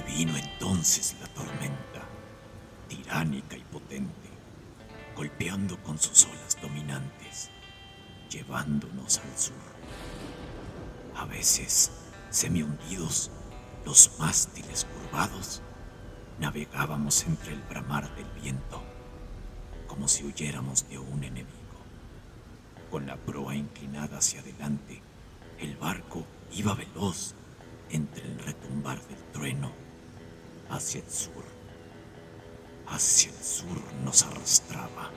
Vino entonces la tormenta, tiránica y potente, golpeando con sus olas dominantes, llevándonos al sur. A veces, semi-hundidos, los mástiles curvados, navegábamos entre el bramar del viento, como si huyéramos de un enemigo. Con la proa inclinada hacia adelante, el barco iba veloz entre el retumbar del trueno hacia el sur. Hacia el sur nos arrastraba.